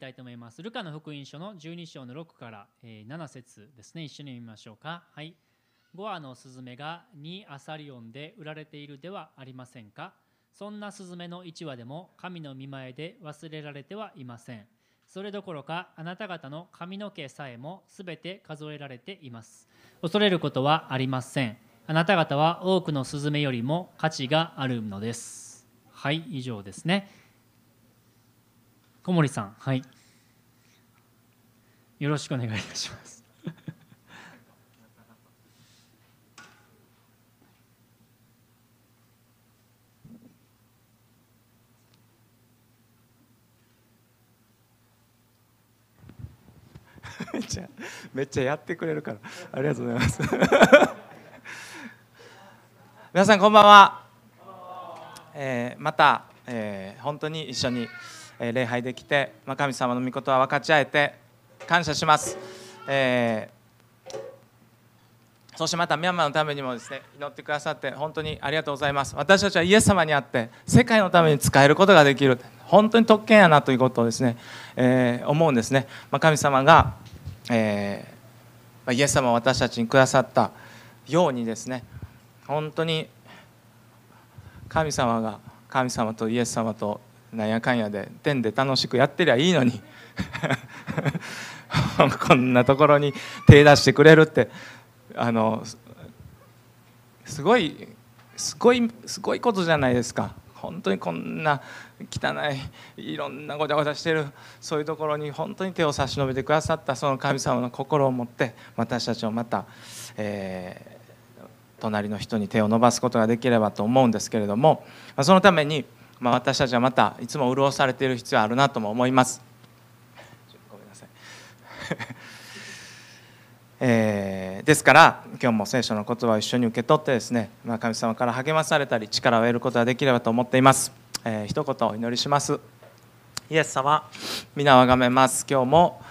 たいと思います。ルカの福音書の12章の6から7節ですね。一緒に見ましょうか。はい。5羽のスズメが2アサリオンで売られているではありませんか。そんなスズメの1羽でも神の見前で忘れられてはいません。それどころかあなた方の髪の毛さえもすべて数えられています。恐れることはありません。あなた方は多くのスズメよりも価値があるのです。はい、以上ですね。小森さん、はい。よろしくお願いいたします。めっちゃめっちゃやってくれるからありがとうございます皆さんこんばんは、えー、また、えー、本当に一緒にえ礼拝できて、ま、神様の御事は分かち合えて感謝します、えー、そしてまたミャンマーのためにもですね祈ってくださって本当にありがとうございます。私たちはイエス様にあって世界のために使えることができる。本当に特権やなということをですね、えー、思うんですね、ま、神様が、えー、イエス様を私たちにくださったようにですね本当に神様が神様とイエス様となんやかんやで天で楽しくやってりゃいいのに。こんなところに手出してくれるってあのすごいすごいすごいことじゃないですか。本当にこんな汚いいろんなごちゃごちゃしてるそういうところに本当に手を差し伸べてくださったその神様の心を持って私たちをまた、えー、隣の人に手を伸ばすことができればと思うんですけれどもそのためにまあ、私たちはまたいつも潤されている必要あるなとも思います。ごめんなさいえー、ですから今日も聖書の言葉を一緒に受け取ってですね、まあ、神様から励まされたり力を得ることができればと思っています、えー、一言お祈りします。イエス様皆をあがめます。今日も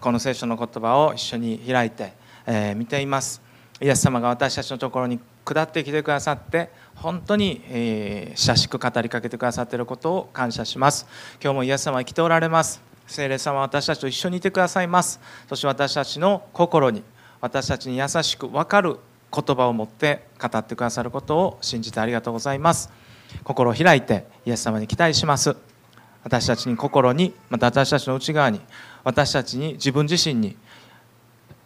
この聖書の言葉を一緒に開いて、えー、見ています。イエス様が私たちのところに下ってきてくださって本当に、えー、親しく語りかけてくださっていることを感謝します。今日もイエス様は生きておられます。聖霊様は私たちと一緒にいてくださいます。そして私たちの心に私たちに優しく分かる言葉を持って語ってくださることを信じてありがとうございます。心を開いてイエス様に期待します。私たちに心にまた私たちの内側に私たちに自分自身に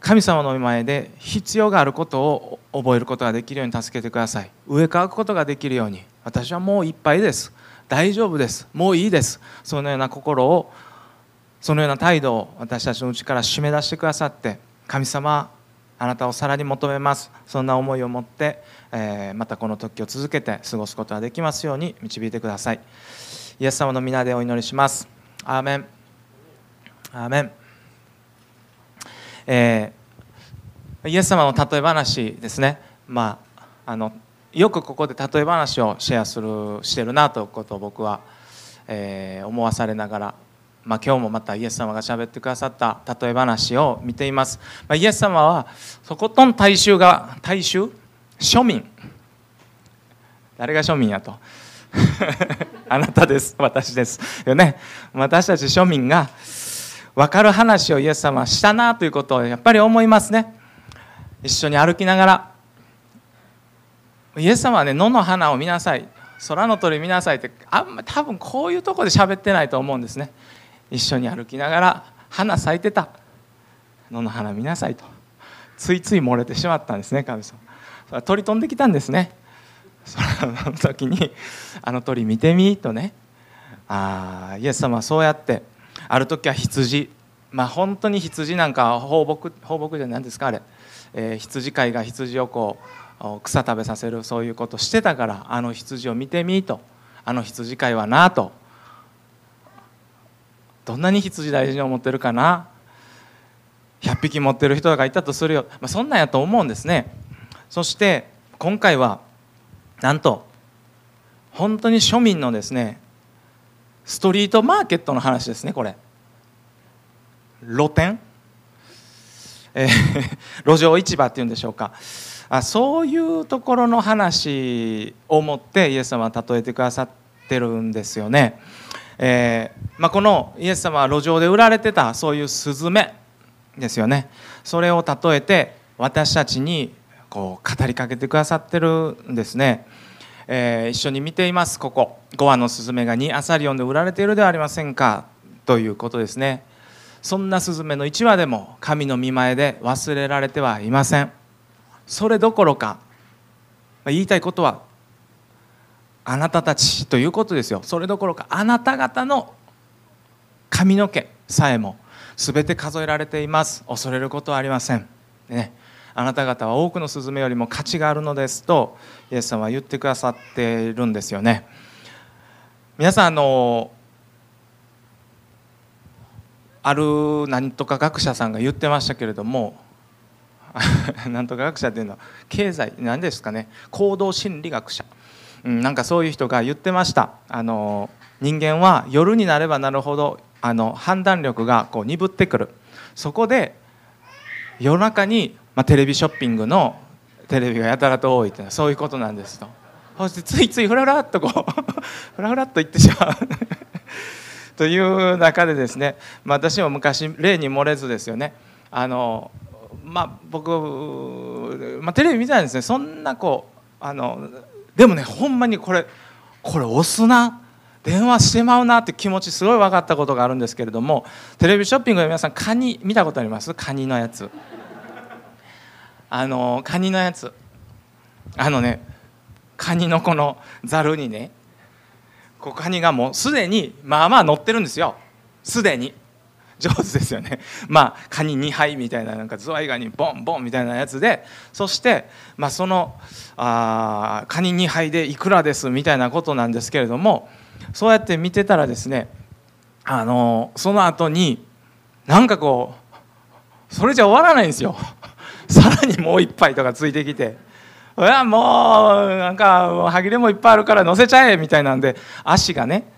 神様の前で必要があることを覚えることができるように助けてください。植え替わることができるように。私はもういっぱいです。大丈夫です。もういいです。そのような心をそのような態度を私たちのうちから締め出してくださって神様あなたをさらに求めます。そんな思いを持って、えー、またこの時を続けて過ごすことができますように導いてください。イエス様の皆でお祈りします。アーメン。アーメン。えー、イエス様の例え話ですね、まあ、あのよくここで例え話をシェアするしてるなということを僕は、えー、思わされながら、まあ、今日もまたイエス様がしゃべってくださった例え話を見ています、まあ、イエス様はとことん大衆が大衆？庶民？誰が庶民やと？あなたです。私です。よね。私たち庶民が分かる話をイエス様はしたなということをやっぱり思いますね。一緒に歩きながら。イエス様はね野の花を見なさい。空の鳥見なさいってあんま多分こういうとこで喋ってないと思うんですね。一緒に歩きながら花咲いてた。野の花見なさいと。ついつい漏れてしまったんですね神様。鳥飛んできたんですね。その時に「あの鳥見てみ」とね。ああイエス様はそうやってある時は羊。まあ本当に羊なんか放牧放牧じゃないですかあれ、えー、羊飼いが羊をこう草食べさせるそういうことしてたからあの羊を見てみと。あの羊飼いはなと。どんなに羊大事に思ってるかな。100匹持ってる人がいたとするよ、まあ、そんなんやと思うんですね。そして今回はなんと本当に庶民のですねストリートマーケットの話ですねこれ。露店、えー、路上市場っていうんでしょうか。あそういうところの話をもってイエス様は例えてくださってるんですよね。えーまあ、このイエス様は路上で売られてたそういうスズメですよね。それを例えて私たちにこう語りかけてくださってるんですね、えー一緒に見ています。ここ5羽のスズメが2アサリオンで売られているではありませんか。ということですね。そんなスズメの1羽でも神の見前で忘れられてはいません。それどころかま言いたいことはあなたたちということですよ。それどころかあなた方の髪の毛さえも全て数えられています。恐れることはありません、ね、あなた方は多くのスズメよりも価値があるのですとイエス様は言ってくださっているんですよね。皆さんあのある何とか学者さんが言ってましたけれども 何とか学者っていうのは経済何ですかね行動心理学者、うん、なんかそういう人が言ってました。あの人間は夜になればなるほどあの判断力がこう鈍ってくる。そこで夜中に、まあ、テレビショッピングのテレビがやたらと多いっていうのはそういうことなんですと。そしてついついフラフラっとこう フラフラっと言ってしまう。という中でですね、まあ、私も昔例に漏れずですよね。あのまあ僕、まあ、テレビ見たんですね。そんなこうあのでもねほんまにこれこれ押すな。電話してまうな。って気持ちすごい分かったことがあるんですけれどもテレビショッピングで皆さんカニ見たことあります？カニのやつ。あのカニのやつ。あのねカニのこのざるにねこうカニがもうすでにまあまあ乗ってるんですよ。すでに。上手ですよね。まあカニ2杯みたいななんかズワイガニボンボンみたいなやつでそして、まあ、そのあカニ2杯でいくらですみたいなことなんですけれどもそうやって見てたらですねあのその後になんかこうそれじゃ終わらないんですよ。さらにもう一杯とかついてきて。いやもうなんか歯切れもいっぱいあるから乗せちゃえみたいなんで足がね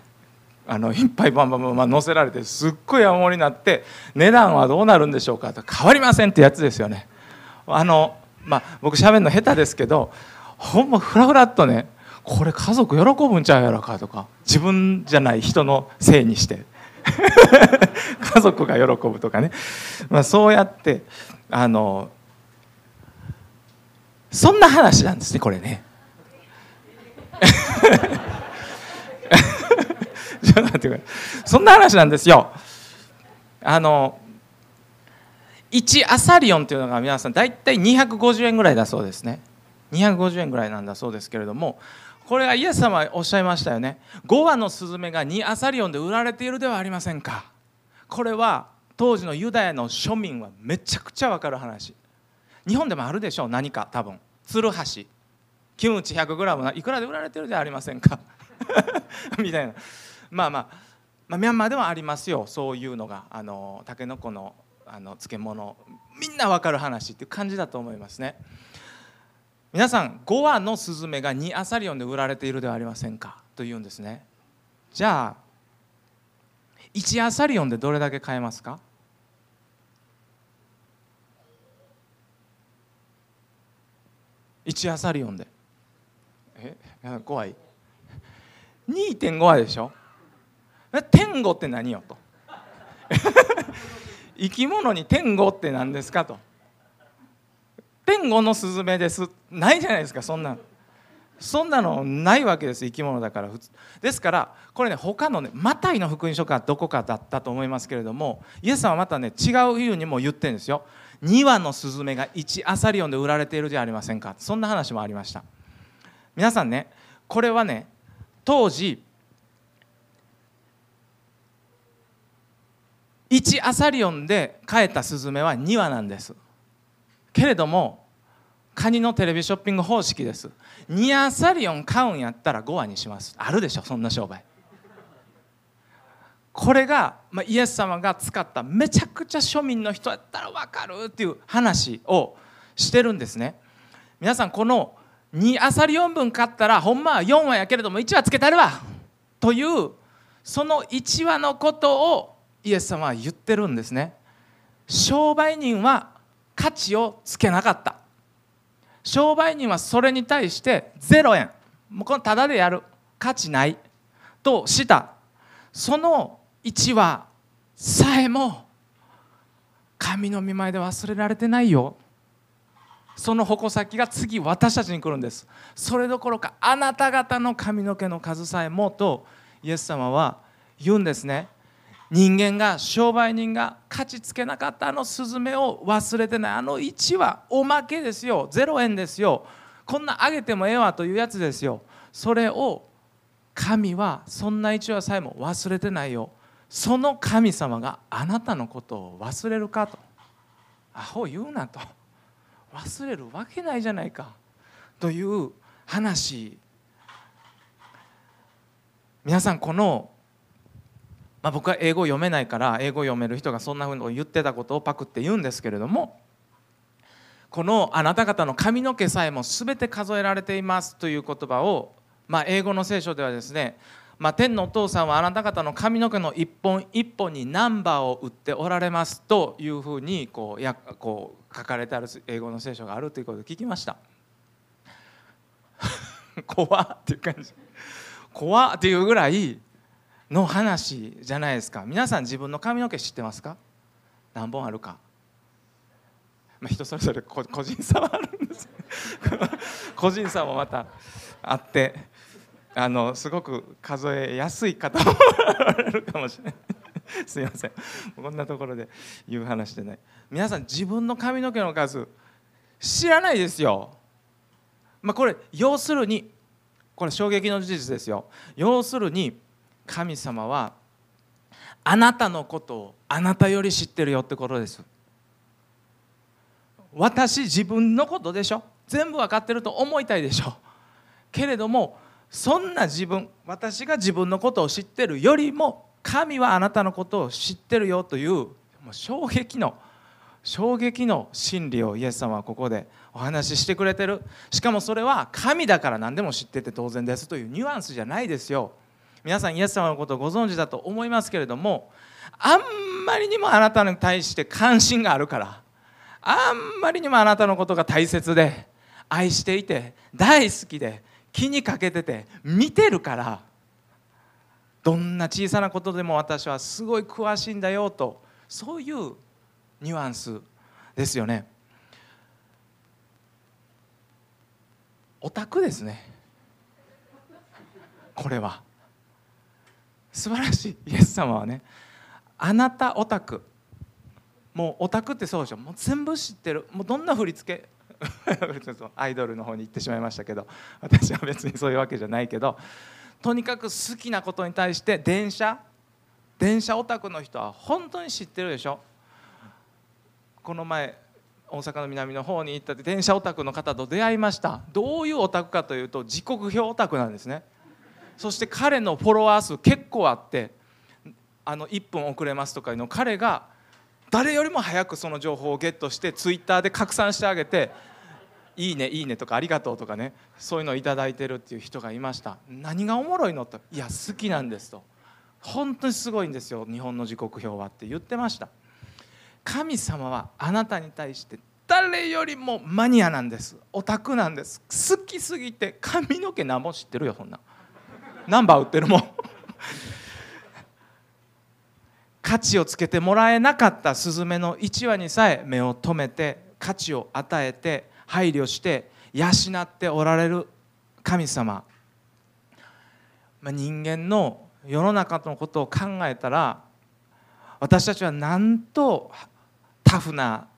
あのいっぱいバンバンバンバン乗せられてすっごい山盛りになって値段はどうなるんでしょうかと変わりませんってやつですよね。あのまあ僕喋るの下手ですけどほんまフラフラっとねこれ家族喜ぶんちゃうやろかとか自分じゃない人のせいにして 家族が喜ぶとかね、まあ、そうやってあのそんな話なんですねこれね。ちょっと待ってくださいそんな話なんですよ。あの1アサリオンというのが皆さん大体250円ぐらいだそうですね。250円ぐらいなんだそうですけれどもこれはイエス様おっしゃいましたよね5羽のスズメが2アサリオンで売られているではありませんかこれは当時のユダヤの庶民はめちゃくちゃ分かる話日本でもあるでしょう何か多分。ツルハシキムチ 100g いくらで売られてるではありませんか。みたいな。まあまあまあ、ミャンマーではありますよ。そういうのが。あのタケノコのあの漬物。みんな分かる話っていう感じだと思いますね。皆さん5羽のスズメが2アサリオンで売られているではありませんか？と言うんですね。じゃあ1アサリオンでどれだけ買えますか？1アサリオンで。え？怖い。2.5羽でしょ？天狗って何よと。生き物に天狗って何ですかと。天狗のスズメです。ないじゃないですかそんな。そんなのないわけです生き物だからですからこれね他のねマタイの福音書かどこかだったと思いますけれどもイエス様はまたね違うふうにも言ってるんですよ2羽のスズメが1アサリオンで売られているじゃありませんか。そんな話もありました。皆さんねこれはね当時1アサリオンで買えたスズメは2羽なんです。けれどもカニのテレビショッピング方式です。2アサリオン買うんやったら5羽にします。あるでしょそんな商売。これが、ま、イエス様が使っためちゃくちゃ庶民の人やったら分かるっていう話をしてるんですね。皆さんこの2アサリオン分買ったらほんまは4羽やけれども1羽つけたるわというその1羽のことをイエス様は言ってるんですね。商売人は価値をつけなかった。商売人はそれに対して0円。もうこのタダでやる。価値ない。とした。その1話さえも神の御前で忘れられてないよ。その矛先が次私たちに来るんです。それどころかあなた方の髪の毛の数さえもとイエス様は言うんですね。人間が商売人が価値つけなかったあのスズメを忘れてない。あの1はおまけですよ。0円ですよ。こんなあげてもええわというやつですよ。それを神はそんな1話さえも忘れてないよ。その神様があなたのことを忘れるかと。アホ言うなと。忘れるわけないじゃないか。という話。皆さんこの、まあ、僕は英語読めないから英語読める人がそんなふうに言ってたことをパクって言うんですけれどもこのあなた方の髪の毛さえも全て数えられていますという言葉を、まあ、英語の聖書ではですねまあ、天のお父さんはあなた方の髪の毛の一本一本にナンバーを打っておられますというふうにこうやこう書かれてある英語の聖書があるということを聞きました。怖っていう感じ。怖っていうぐらいの話じゃないですか。皆さん自分の髪の毛知ってますか？何本あるか、まあ、人それぞれ個人差はあるんです 個人差もまたあって。あのすごく数えやすい方もおられるかもしれない。すいません。こんなところで言う話でない。皆さん自分の髪の毛の数知らないですよ。まあこれ要するにこれ衝撃の事実ですよ。要するに神様はあなたのことをあなたより知ってるよってことです。私自分のことでしょ。全部分かってると思いたいでしょ。けれどもそんな自分私が自分のことを知ってるよりも神はあなたのことを知ってるよというもう衝撃の衝撃の真理をイエス様はここでお話ししてくれてる。しかもそれは神だから何でも知ってて当然ですというニュアンスじゃないですよ。皆さんイエス様のことをご存知だと思いますけれどもあんまりにもあなたに対して関心があるからあんまりにもあなたのことが大切で愛していて大好きで気にかけてて見てるからどんな小さなことでも私はすごい詳しいんだよとそういうニュアンスですよね。オタクですね。これは。素晴らしい。イエス様はねあなたオタク。もうオタクってそうでしょ。もう全部知ってる。もうどんな振り付けアイドルの方に行ってしまいましたけど私は別にそういうわけじゃないけどとにかく好きなことに対して電車電車オタクの人は本当に知ってるでしょ？この前大阪の南の方に行ったって電車オタクの方と出会いました。どういうオタクかというと時刻表オタクなんですね。そして彼のフォロワー数結構あってあの1分遅れますとかいうの彼が誰よりも早くその情報をゲットしてツイッターで拡散してあげて「いいねいいね」とか「ありがとう」とかねそういうのを頂いてるっていう人がいました。何がおもろいのと「いや好きなんです」と「本当にすごいんですよ。日本の時刻表は」って言ってました。神様はあなたに対して誰よりもマニアなんです。オタクなんです。好きすぎて髪の毛何も知ってるよそんな。ナンバー売ってるもん。価値をつけてもらえなかったスズメの1羽にさえ目を留めて価値を与えて配慮して養っておられる神様、まあ、人間の世の中のことを考えたら私たちはなんとタフな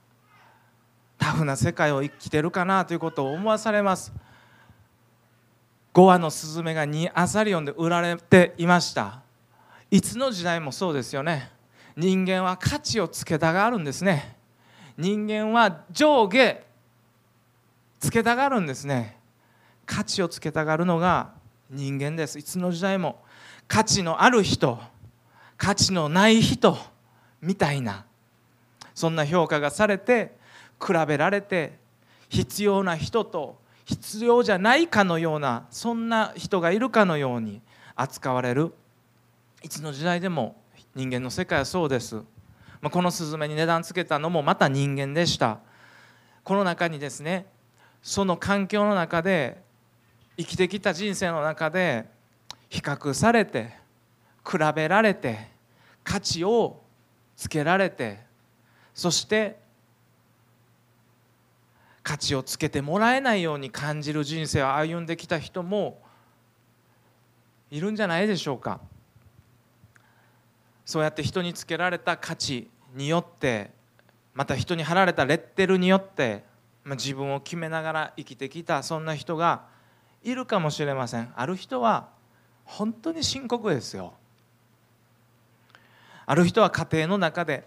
タフな世界を生きてるかなということを思わされます。5羽のスズメが2アサリオンで売られていました。いつの時代もそうですよね。人間は価値をつけたがるんですね。人間は上下つけたがるんですね。価値をつけたがるのが人間です。いつの時代も価値のある人価値のない人みたいなそんな評価がされて比べられて必要な人と必要じゃないかのようなそんな人がいるかのように扱われる。いつの時代でも人間の世界はそうです、まあこのスズメに値段つけたのもまた人間でした。この中にですねその環境の中で生きてきた人生の中で比較されて比べられて価値をつけられてそして価値をつけてもらえないように感じる人生を歩んできた人もいるんじゃないでしょうか。そうやって人につけられた価値によってまた人に貼られたレッテルによってまあ自分を決めながら生きてきたそんな人がいるかもしれません。ある人は本当に深刻ですよ。ある人は家庭の中で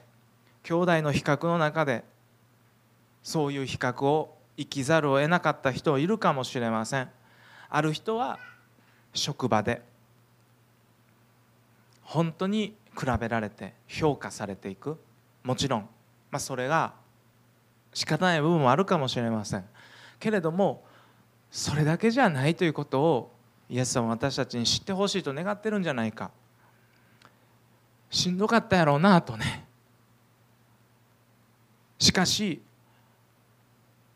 兄弟の比較の中でそういう比較を生きざるを得なかった人いるかもしれません。ある人は職場で本当に比べられて評価されていく。もちろん、まあ、それが仕方ない部分もあるかもしれません。けれどもそれだけじゃないということをイエス様は私たちに知ってほしいと願ってるんじゃないか。しんどかったやろうなとね。しかし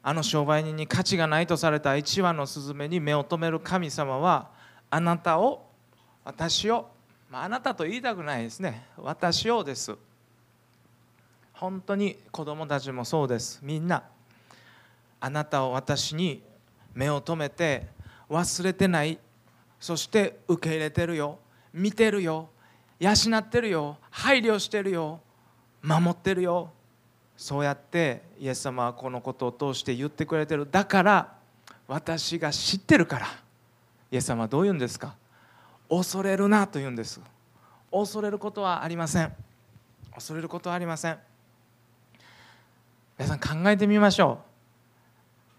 あの商売人に価値がないとされた一羽のスズメに目を留める神様はあなたを私を、まあ、あなたと言いたくないですね。私をです。本当に子供たちもそうです。みんな。あなたを私に目を留めて忘れてない。そして受け入れてるよ。見てるよ。養ってるよ。配慮してるよ。守ってるよ。そうやってイエス様はこのことを通して言ってくれてる。だから私が知ってるから。イエス様はどう言うんですか？恐れるなと言うんです。恐れることはありません。恐れることはありません。皆さん考えてみましょう。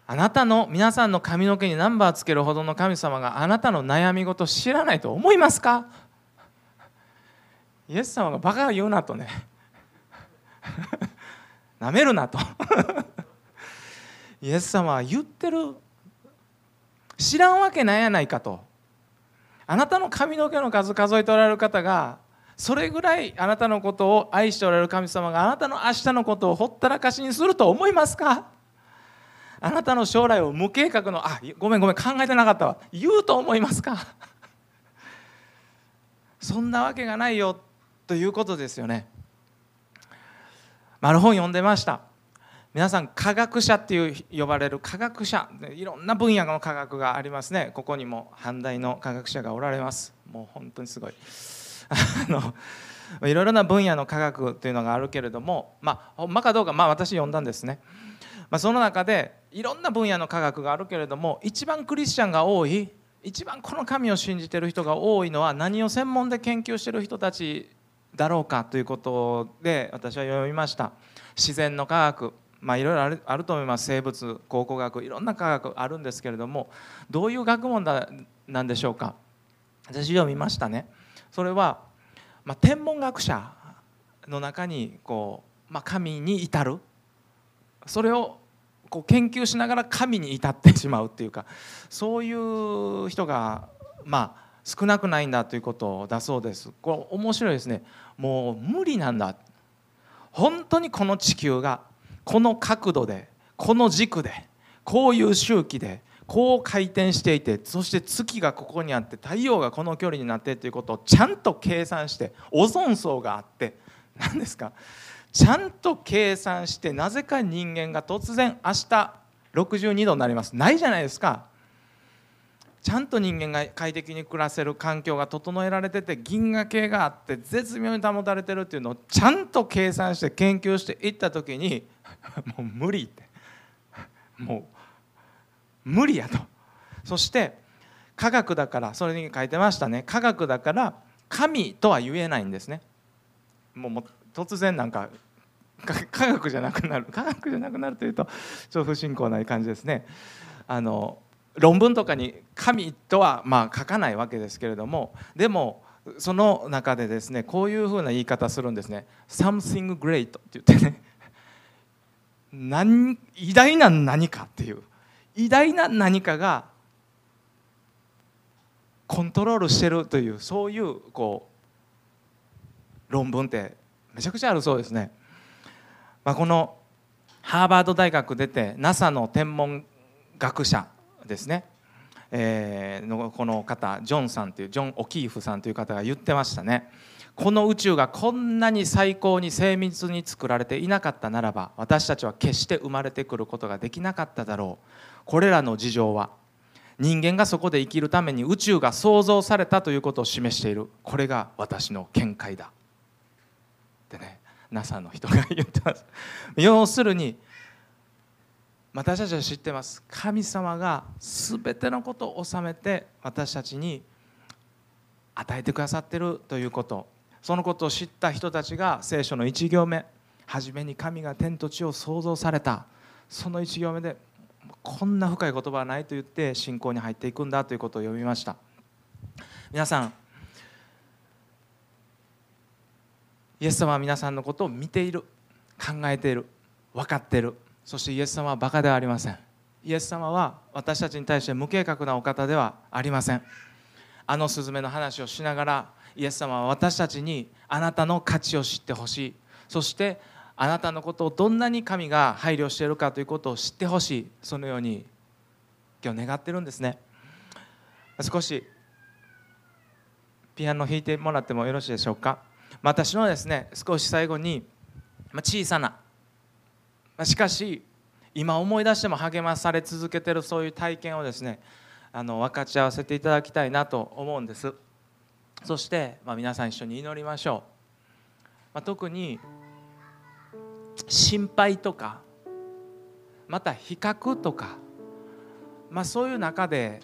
あなたの皆さんの髪の毛にナンバーつけるほどの神様があなたの悩み事知らないと思いますか？イエス様がバカ言うなとね。なめるなと。イエス様は言ってる。知らんわけないやないかと。あなたの髪の毛の数数えておられる方がそれぐらいあなたのことを愛しておられる神様があなたの明日のことをほったらかしにすると思いますか？あなたの将来を無計画のあごめんごめん考えてなかったわ。言うと思いますか？そんなわけがないよということですよね。ある本読んでました。皆さん科学者っていう呼ばれる科学者いろんな分野の科学がありますね。ここにも反対の科学者がおられます。もう本当にすごい。あのいろいろな分野の科学というのがあるけれどもまあほんまかどうかまあ私読んだんですね、まあ、その中でいろんな分野の科学があるけれども一番クリスチャンが多い一番この神を信じてる人が多いのは何を専門で研究してる人たちだろうかということで私は読みました。自然の科学。まあいろいろあるあると思います。生物考古学いろんな科学あるんですけれどもどういう学問だなんでしょうか？私読みましたね。それは、まあ、天文学者の中にこう、まあ、神に至る。それをこう研究しながら神に至ってしまうっていうかそういう人がまあ少なくないんだということだそうです。これ面白いですね。もう無理なんだ。本当にこの地球がこの角度でこの軸でこういう周期でこう回転していてそして月がここにあって太陽がこの距離になってということをちゃんと計算してオゾン層があって何ですか？ちゃんと計算してなぜか人間が突然明日62度になります。ないじゃないですか。ちゃんと人間が快適に暮らせる環境が整えられてて銀河系があって絶妙に保たれてるっていうのをちゃんと計算して研究していった時に もう無理って。もう無理やと。そして科学だからそれに書いてましたね。科学だから神とは言えないんですね。もう突然なんか 科学じゃなくなる。科学じゃなくなるというとちょっと不信仰な感じですね。あの論文とかに神とはまあ書かないわけですけれどもでもその中でですねこういうふうな言い方するんですね「something great」って言ってね。何偉大な何かっていう。偉大な何かがコントロールしてるというそういうこう論文ってめちゃくちゃあるそうですね。まあ、このハーバード大学出て NASA の天文学者ですね。えー、のこの方ジョンさんというジョン・オキーフさんという方が言ってましたね。この宇宙がこんなに最高に精密に作られていなかったならば私たちは決して生まれてくることができなかっただろう。これらの事情は人間がそこで生きるために宇宙が創造されたということを示している。これが私の見解だ。ってね NASA の人が言ってます。要するに私たちは知ってます。神様が全てのことを収めて私たちに与えてくださってるということ。そのことを知った人たちが聖書の1行目初めに神が天と地を創造された。その1行目でこんな深い言葉はないと言って信仰に入っていくんだということを読みました。皆さんイエス様は皆さんのことを見ている考えている分かっている。そしてイエス様はバカではありません。イエス様は私たちに対して無計画なお方ではありません。あのスズメの話をしながらイエス様は私たちにあなたの価値を知ってほしい。そしてあなたのことをどんなに神が配慮しているかということを知ってほしい。そのように今日願ってるんですね。少しピアノ弾いてもらってもよろしいでしょうか。私のですね少し最後に小さなしかし今思い出しても励まされ続けてるそういう体験をですねあの分かち合わせていただきたいなと思うんです。そして、まあ、皆さん一緒に祈りましょう、まあ、特に心配とかまた比較とか、まあ、そういう中で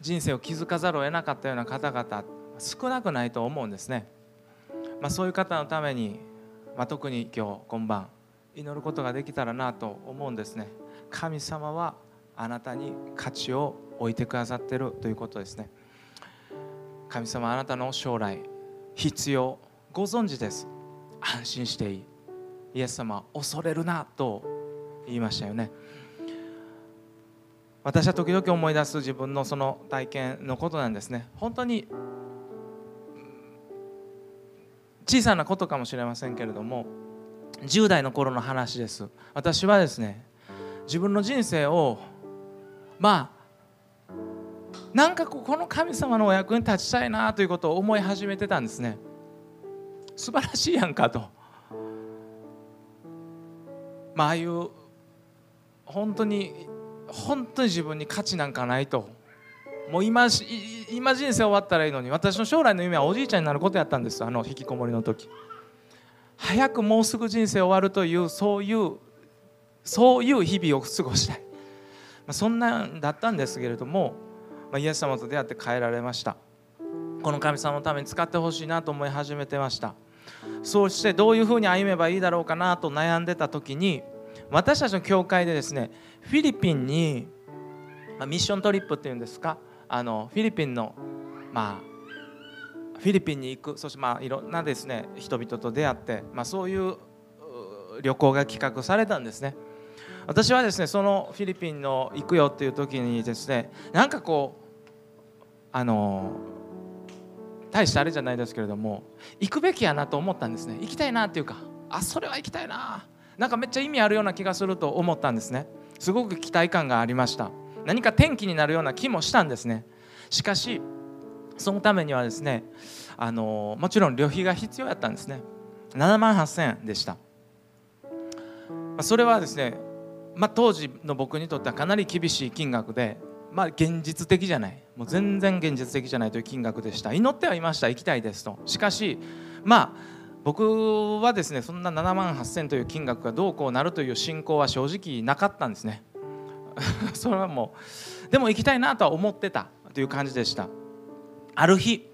人生を築かざるを得なかったような方々少なくないと思うんですね、まあ、そういう方のために、まあ、特に今日今晩祈ることができたらなと思うんですね。神様はあなたに価値を置いてくださってるということですね。神様あなたの将来必要ご存知です。安心していい。イエス様恐れるなと言いましたよね。私は時々思い出す自分のその体験のことなんですね。本当に小さなことかもしれませんけれども10代の頃の話です。私はですね自分の人生をまあなんかこの神様のお役に立ちたいなということを思い始めてたんですね。素晴らしいやんかと。まあああいう本当に本当に自分に価値なんかないと。もう今今人生終わったらいいのに私の将来の夢はおじいちゃんになることやったんです。あの引きこもりの時。早くもうすぐ人生終わるというそういうそういう日々を過ごしたい、まあ、そんなんだったんですけれども、まあ、イエス様と出会って変えられました。この神様のために使ってほしいなと思い始めてました。そうしてどういうふうに歩めばいいだろうかなと悩んでた時に私たちの教会でですねフィリピンに、まあ、ミッショントリップっていうんですか？あのフィリピンのまあフィリピンに行くそしてまあいろんなですね人々と出会って、まあ、そういう旅行が企画されたんですね。私はですねそのフィリピンの行くよっていう時にですねなんかこうあの大したあれじゃないですけれども行くべきやなと思ったんですね。行きたいなっていうかあそれは行きたいな。なんかめっちゃ意味あるような気がすると思ったんですね。すごく期待感がありました。何か転機になるような気もしたんですね。しかしそのためにはですねあのもちろん旅費が必要やったんですね。7万8000円でした。それはですね、まあ、当時の僕にとってはかなり厳しい金額で、まあ、現実的じゃないもう全然現実的じゃないという金額でした。祈ってはいました。行きたいですと。しかしまあ僕はですねそんな7万8000という金額がどうこうなるという信仰は正直なかったんですね。それはもうでも行きたいなとは思ってたという感じでした。ある日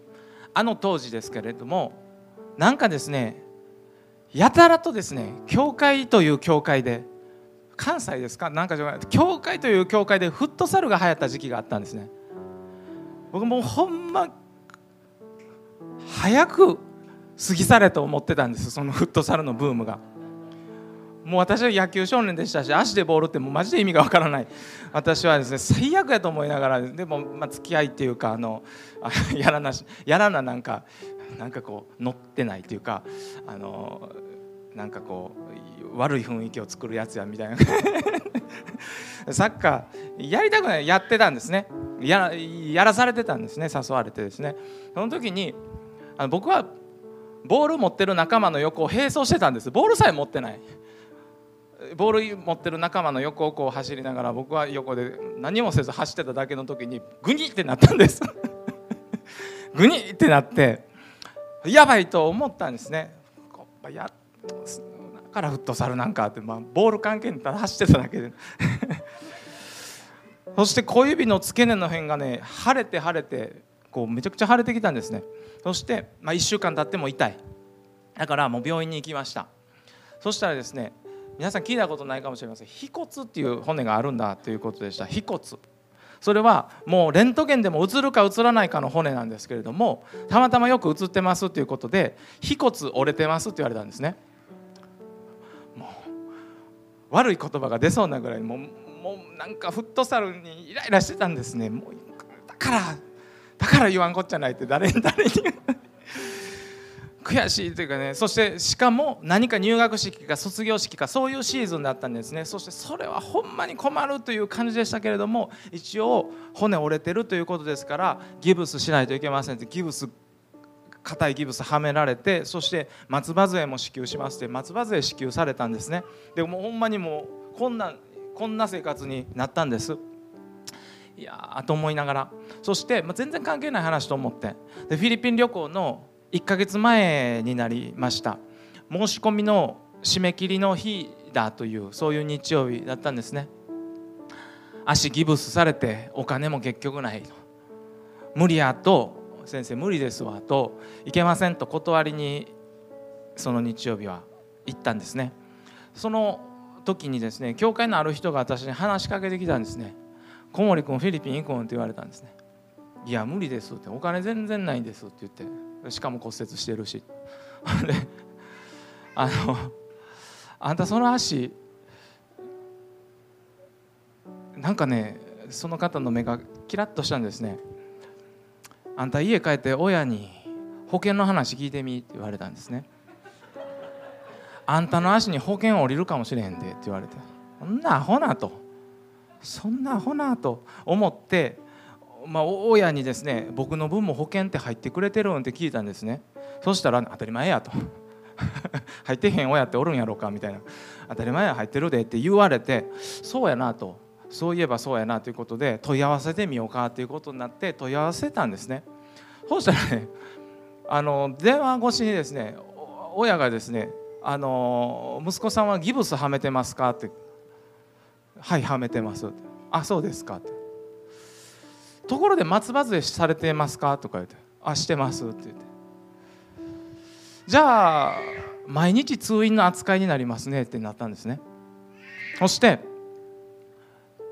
あの当時ですけれどもなんかですねやたらとですね教会という教会で関西ですか？なんかじゃない教会という教会でフットサルが流行った時期があったんですね。僕もうほんま早く過ぎ去れと思ってたんですそのフットサルのブームが。もう私は野球少年でしたし足でボールってもうマジで意味がわからない。私はですね最悪やと思いながらでもまあ付き合いっていうかあの やらなしやらななんかなんかこう乗ってないっていうかあのなんかこう悪い雰囲気を作るやつやみたいな。サッカーやりたくないやってたんですね。ややらされてたんですね誘われてですね。その時にあの僕はボール持ってる仲間の横を並走してたんです。ボールさえ持ってない。ボール持ってる仲間の横をこう走りながら僕は横で何もせず走ってただけの時にグニってなったんです。グニってなってやばいと思ったんですね。やだからフットサルなんかって、まあ、ボール関係にただ走ってただけで。そして小指の付け根の辺がね腫れて腫れてこうめちゃくちゃ腫れてきたんですね。そして、まあ、1週間経っても痛い。だからもう病院に行きました。そしたらですね皆さん聞いたことないかもしれません。腓骨っていう骨があるんだということでした。腓骨。それはもうレントゲンでも映るか映らないかの骨なんですけれどもたまたまよく映ってますということで腓骨折れてますって言われたんですね。悪い言葉が出そうなぐらいもうもうなんかフットサルにイライラしてたんですね。もうだからだから言わんこっちゃないって誰に誰に。悔しいというかね。そしてしかも何か入学式か卒業式かそういうシーズンだったんですね。そしてそれはほんまに困るという感じでしたけれども一応骨折れてるということですからギブスしないといけませんってギブス硬いギブスはめられてそして松葉杖も支給しますって松葉杖支給されたんですね。でもほんまにもうこんなこんな生活になったんです。いやと思いながら。そして、まあ、全然関係ない話と思って。でフィリピン旅行の1ヶ月前になりました。申し込みの締め切りの日だというそういう日曜日だったんですね。足ギブスされてお金も結局ない無理やと先生無理ですわといけませんと断りにその日曜日は行ったんですね。その時にですね教会のある人が私に話しかけてきたんですね。小森君フィリピン行くんって言われたんですね。いや無理ですってお金全然ないんですって言ってしかも骨折してるし。であのあんたその足なんかねその方の目がキラッとしたんですね。あんた家帰って親に保険の話聞いてみって言われたんですね。あんたの足に保険降りるかもしれへんでって言われて。そんなアホなと。そんなアホなと。思ってまあ、親にですね僕の分も保険って入ってくれてるんって聞いたんですね。そしたら当たり前やと。入ってへん親っておるんやろうかみたいな。当たり前や入ってるでって言われて。そうやなと。そういえばそうやなということで問い合わせてみようかということになって問い合わせたんですねそうしたらねあの電話越しにですね親がですねあの息子さんはギブスはめてますか?」って「はいはめてます」あそうですか」ってところで松葉杖されてますか?」とか言って「あしてます」って言ってじゃあ毎日通院の扱いになりますねってなったんですねそして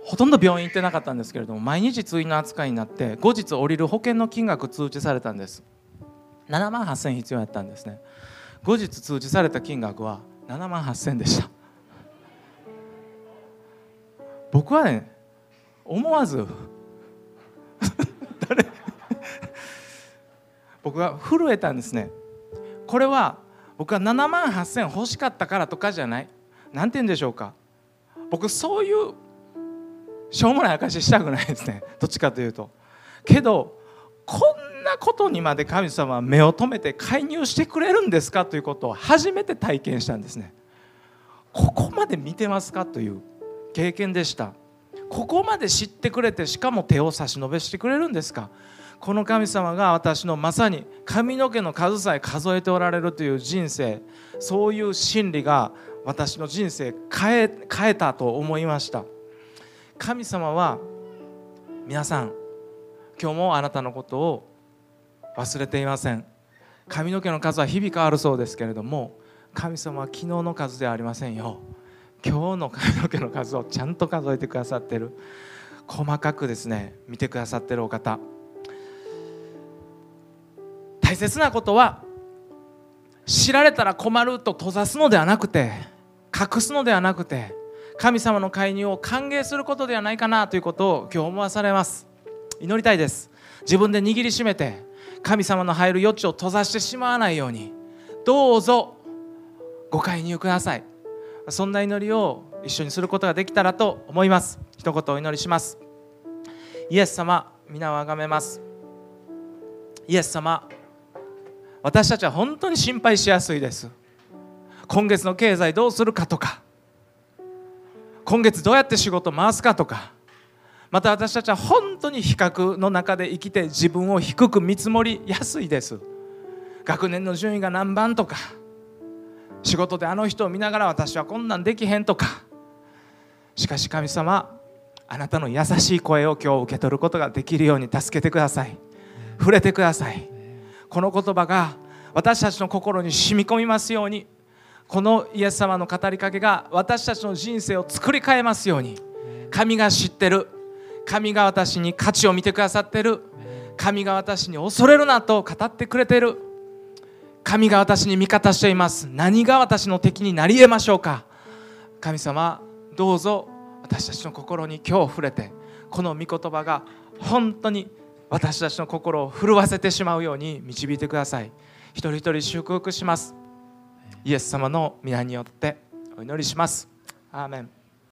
ほとんど病院行ってなかったんですけれども毎日通院の扱いになって後日降りる保険の金額通知されたんです。7万8000必要やったんですね。後日通知された金額は7万8000でした。僕はね思わず 誰？僕は震えたんですね。これは僕は7万8,000欲しかったからとかじゃない。何て言うんでしょうか。僕そういうしょうもない証ししたくないですね。どっちかというと。けどこんなことにまで神様は目を留めて介入してくれるんですかということを初めて体験したんですね。ここまで見てますかという経験でした。ここまで知ってくれてしかも手を差し伸べしてくれるんですか。この神様が私のまさに髪の毛の数さえ数えておられるという人生。そういう真理が私の人生変え変えたと思いました。神様は皆さん今日もあなたのことを忘れていません。髪の毛の数は日々変わるそうですけれども神様は昨日の数ではありませんよ。今日の髪の毛の数をちゃんと数えてくださってる。細かくですね見てくださってるお方。大切なことは知られたら困ると閉ざすのではなくて隠すのではなくて神様の介入を歓迎することではないかなということを今日思わされます。祈りたいです。自分で握りしめて神様の入る余地を閉ざしてしまわないようにどうぞご介入ください。そんな祈りを一緒にすることができたらと思います。一言お祈りします。イエス様皆をあがめます。イエス様私たちは本当に心配しやすいです。今月の経済どうするかとか今月どうやって仕事回すかとかまた私たちは本当に比較の中で生きて自分を低く見積もりやすいです。学年の順位が何番とか仕事であの人を見ながら私はこんなんできへんとか。しかし神様あなたの優しい声を今日受け取ることができるように助けてください。触れてください。この言葉が私たちの心に染み込みますように。このイエス様の語りかけが私たちの人生を作り変えますように。神が知ってる。神が私に価値を見てくださってる。神が私に恐れるなと語ってくれてる。神が私に味方しています。何が私の敵になり得ましょうか。神様どうぞ私たちの心に今日触れてこの御言葉が本当に私たちの心を震わせてしまうように導いてください。一人一人祝福しますイエス様の皆によってお祈りします。アーメン。